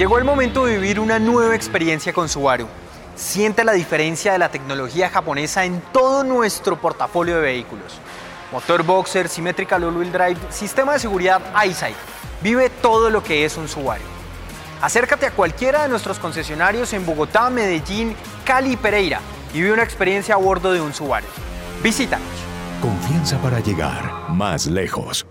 Llegó el momento de vivir una nueva experiencia con Subaru. Siente la diferencia de la tecnología japonesa en todo nuestro portafolio de vehículos. Motor Boxer, simétrica low wheel Drive, sistema de seguridad EyeSight. Vive todo lo que es un Subaru. Acércate a cualquiera de nuestros concesionarios en Bogotá, Medellín, Cali y Pereira y vive una experiencia a bordo de un Subaru. Visítanos. Confianza para llegar más lejos.